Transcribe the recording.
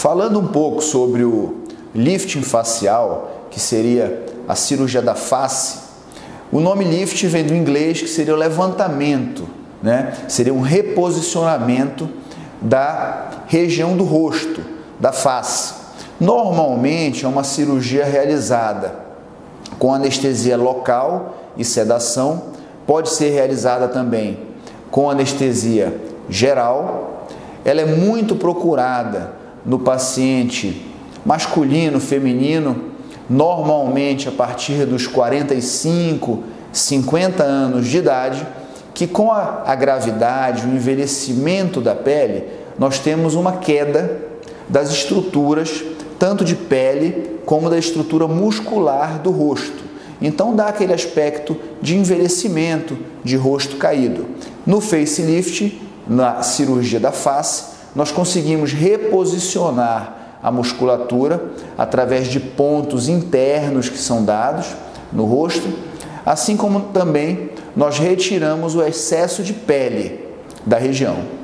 Falando um pouco sobre o lifting facial, que seria a cirurgia da face, o nome lift vem do inglês, que seria o levantamento, né? seria um reposicionamento da região do rosto, da face. Normalmente é uma cirurgia realizada com anestesia local e sedação, pode ser realizada também com anestesia geral. Ela é muito procurada no paciente masculino, feminino, normalmente a partir dos 45, 50 anos de idade, que com a, a gravidade, o envelhecimento da pele, nós temos uma queda das estruturas tanto de pele como da estrutura muscular do rosto. Então dá aquele aspecto de envelhecimento, de rosto caído. No facelift, na cirurgia da face, nós conseguimos reposicionar a musculatura através de pontos internos que são dados no rosto, assim como também nós retiramos o excesso de pele da região.